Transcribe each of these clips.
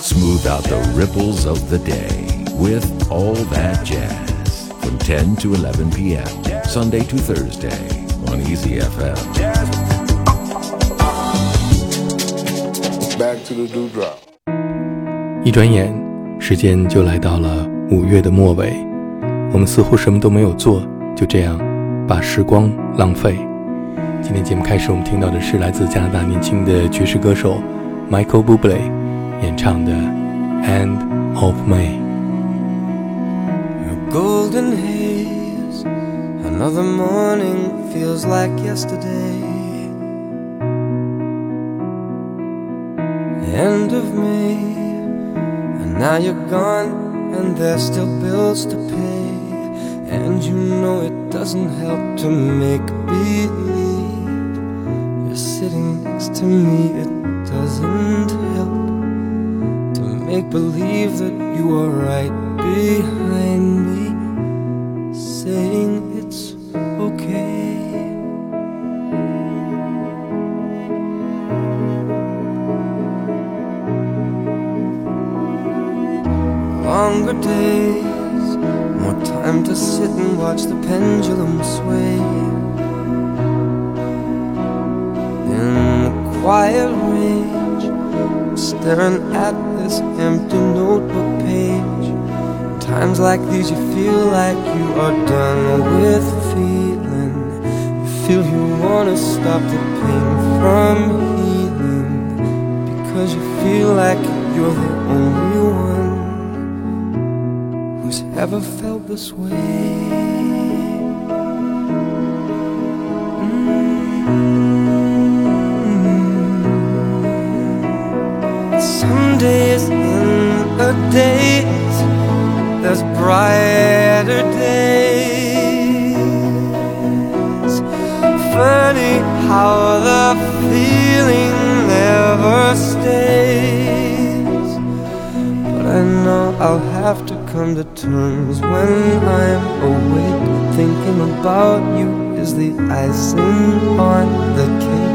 Smooth out the ripples of the day with All That Jazz from 10 to 11 p.m. Sunday to Thursday on Easy FM. Back to the dewdrop. 一转眼，时间就来到了五月的末尾，我们似乎什么都没有做，就这样把时光浪费。今天节目开始，我们听到的是来自加拿大年轻的爵士歌手 Michael Bublé 演唱的《End of May》。 A golden haze, another morning feels like yesterday. End of May, and now you're gone, and there's still bills to pay. And you know it doesn't help to make believe you're sitting next to me. It doesn't help to make believe that you are right behind me, saying it's okay. Longer days, more time to sit and watch the pendulum sway. In the quiet range, staring at this empty notebook page. Times like these, you feel like you are done with feeling. You feel you wanna stop the pain from healing because you feel like you're the only one who's ever felt this way. Days in the days, there's brighter days. Funny how the feeling never stays. But I know I'll have to come to terms when I'm awake. Thinking about you is the icing on the cake.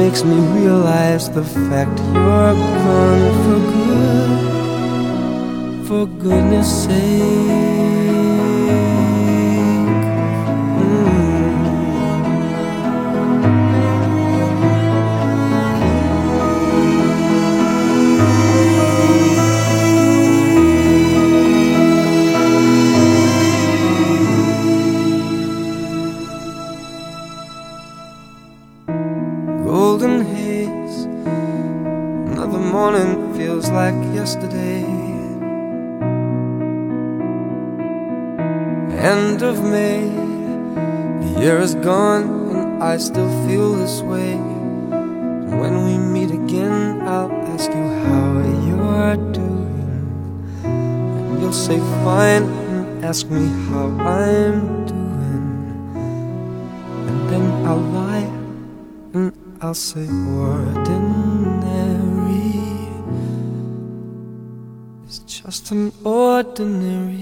Makes me realize the fact you're gone for good. For goodness sake. End of May, the year is gone, and I still feel this way. And when we meet again, I'll ask you how you're doing. And you'll say fine, and ask me how I'm doing. And then I'll lie and I'll say ordinary. It's just an ordinary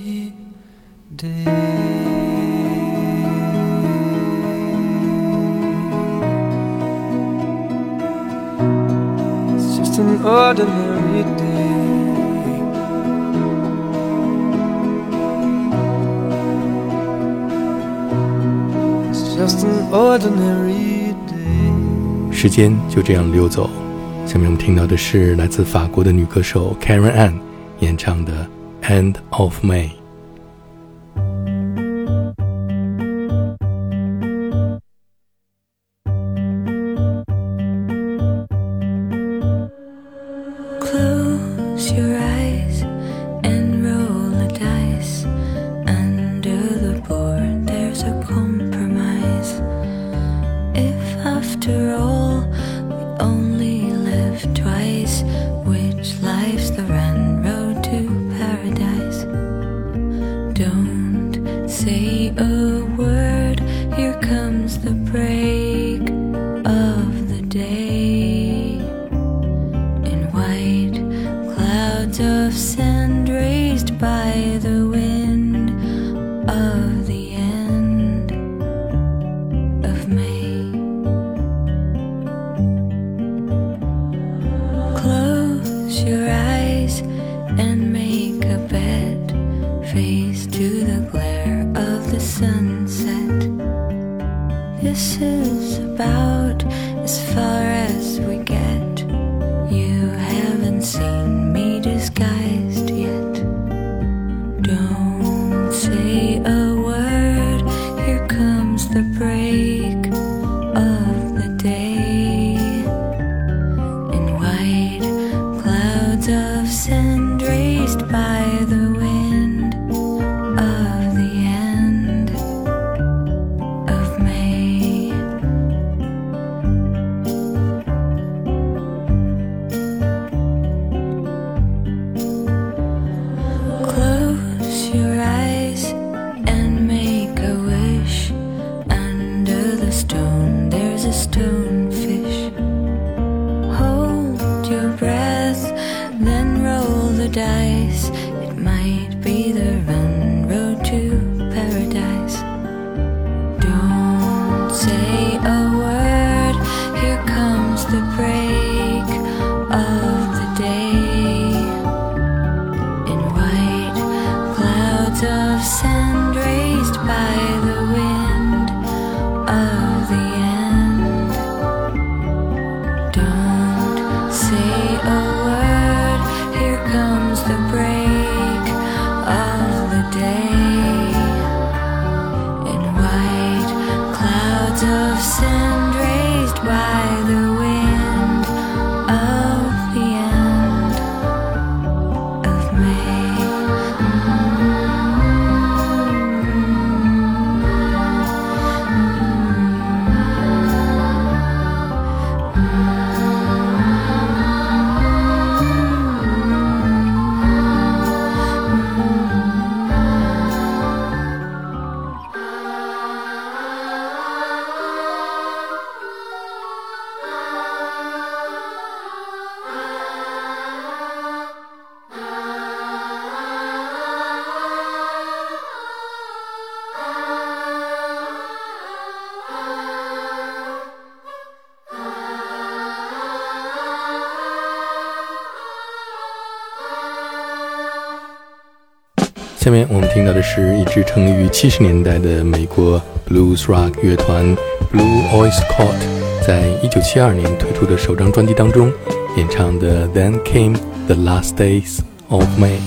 ordinary day. It's just an ordinary day. 时间就这样溜走。下面我们听到的是来自法国的女歌手 Karen Ann 演唱的《End of May》。Say 下面我们听到的是一支成立于七十年代的美国 blues rock 乐团 Blue Oyster Cult 在一九七二年推出的首张专辑当中演唱的 Then Came the Last Days of May。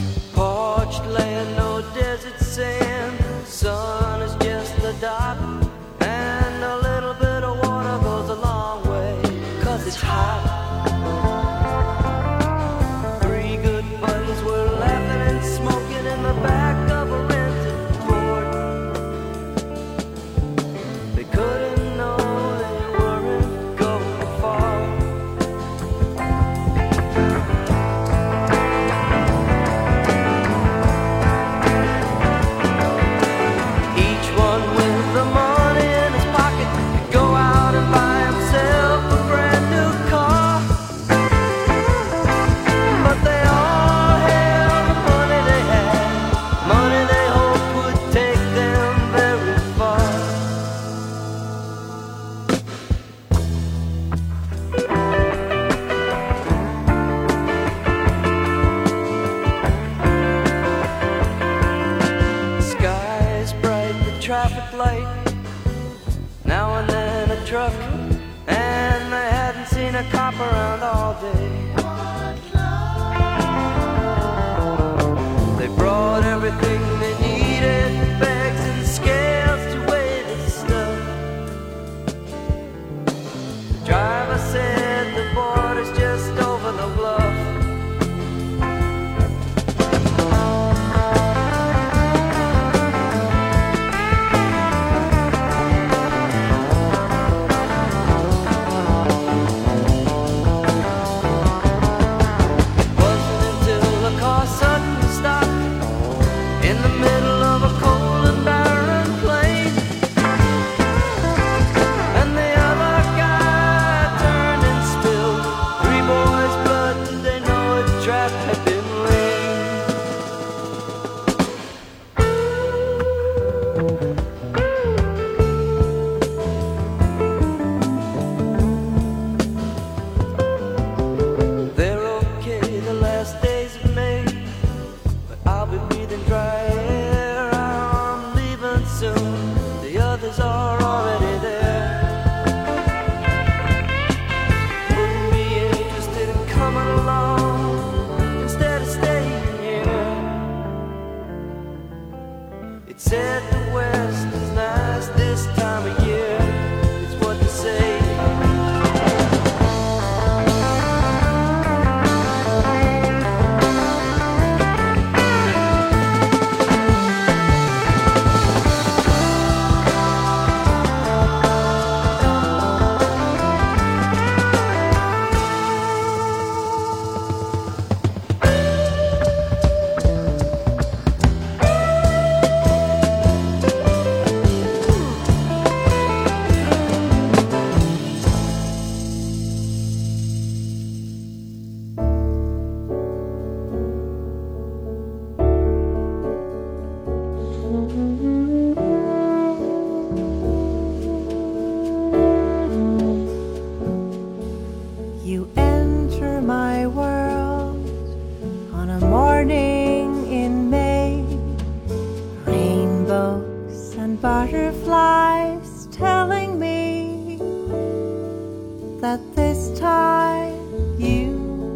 That this time you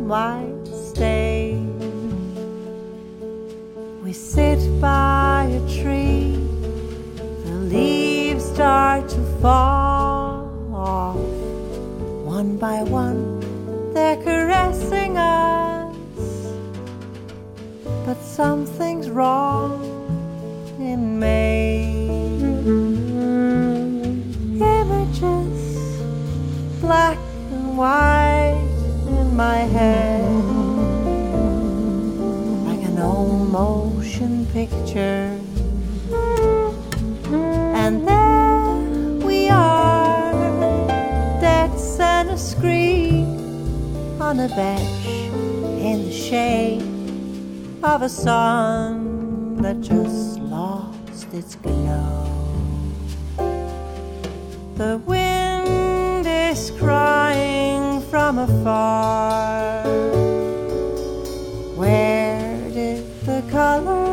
might stay. We sit by a tree, the leaves start to fall off one by one, they're caressing us. But something's wrong white in my head, like an old motion picture. And there we are dead center screen on a bench in the shade of a sun that just lost its glow. The wind is crying from afar. Where did the colors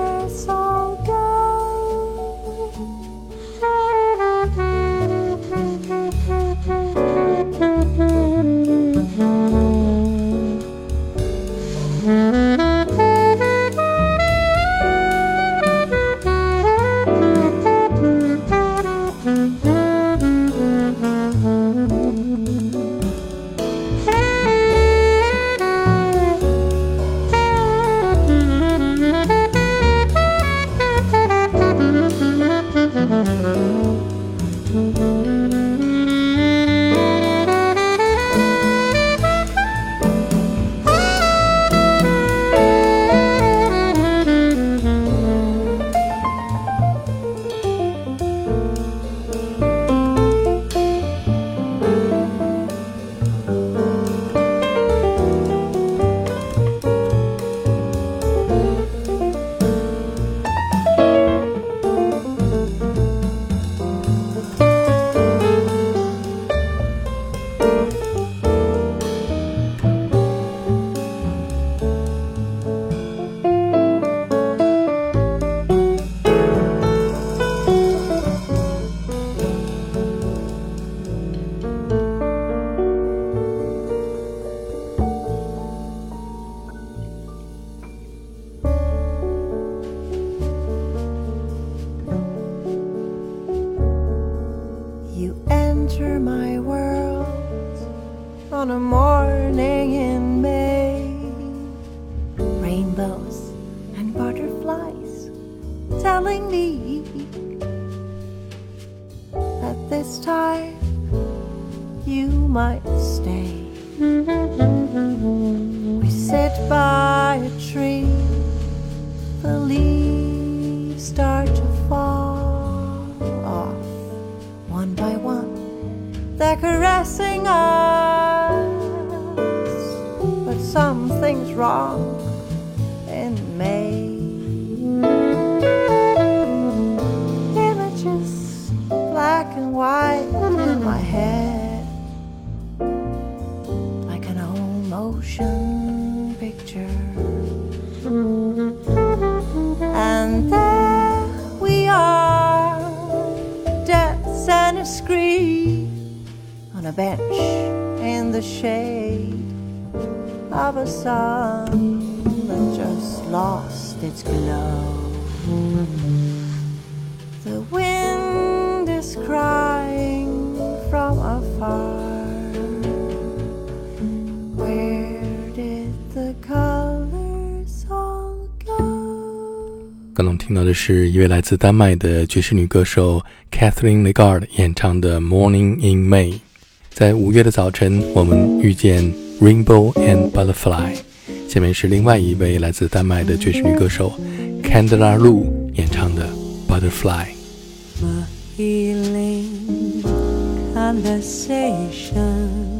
The bench in the shade of a sun that just lost its glow. The wind is crying from afar. Where did the colors all go? 刚刚听到的是一位来自丹麦的爵士女歌手 Kathrine Legardh 演唱的《Morning in May》。在五月的早晨，我们遇见 Rainbow and Butterfly。下面是另外一位来自丹麦的爵士女歌手 Candela Lu 演唱的《Butterfly》。a healing conversation.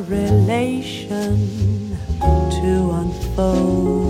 Relation to unfold.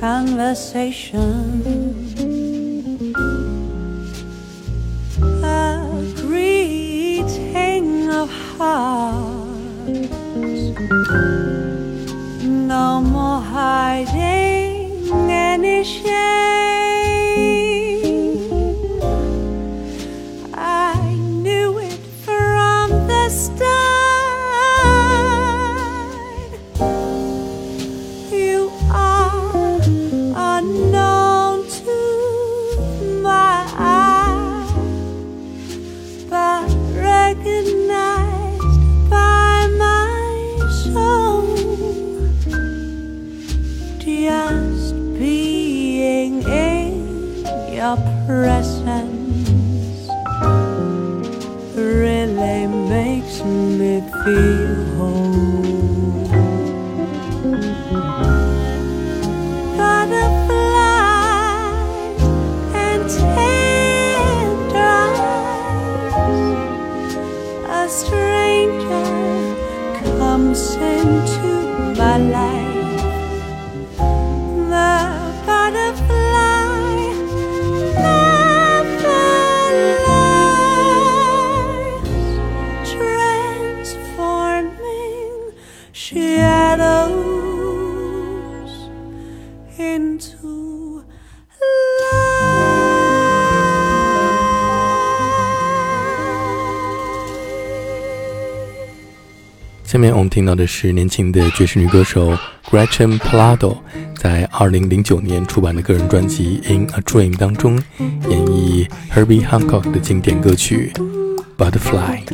Conversation. A greeting of hearts. No more hiding any shame. Your presence really makes me feel 下面我们听到的是年轻的爵士女歌手 Gretchen Palado 在2009年出版的个人专辑《In a Dream》当中演绎 Herbie Hancock 的经典歌曲《Butterfly》。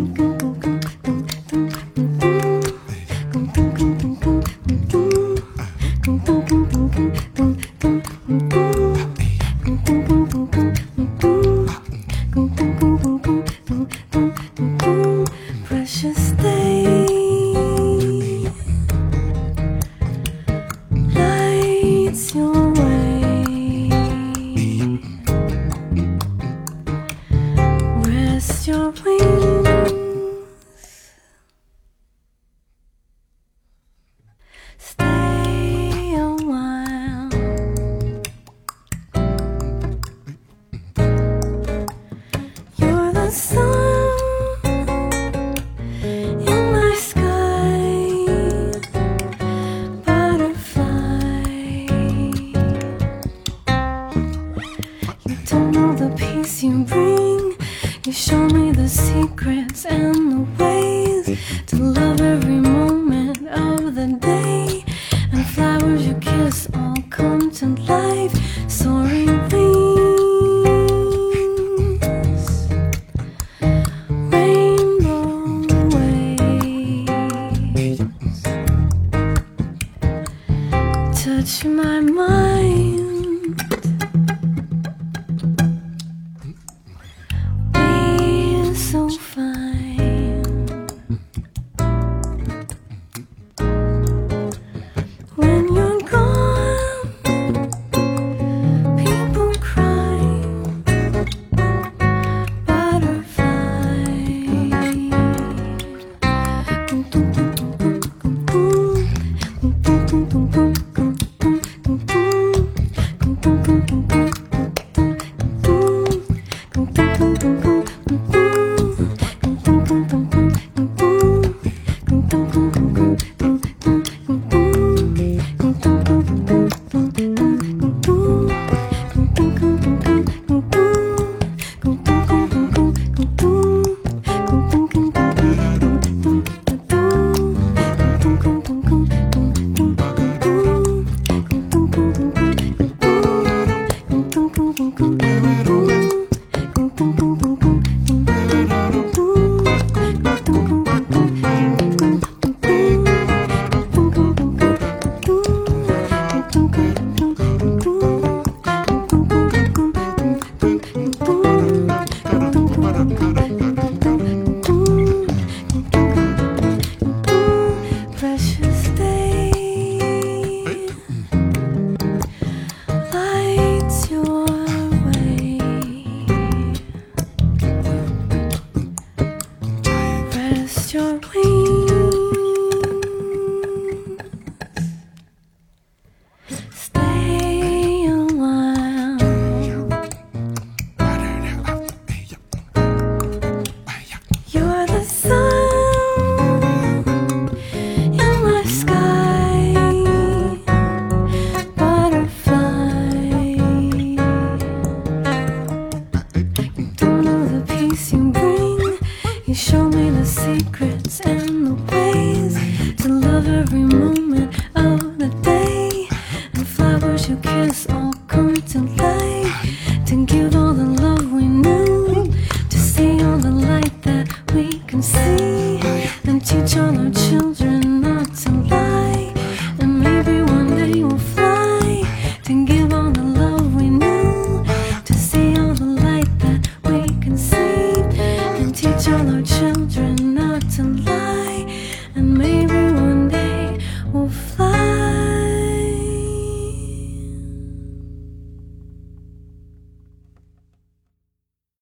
peace you bring. You show me the secrets and the ways to love every moment.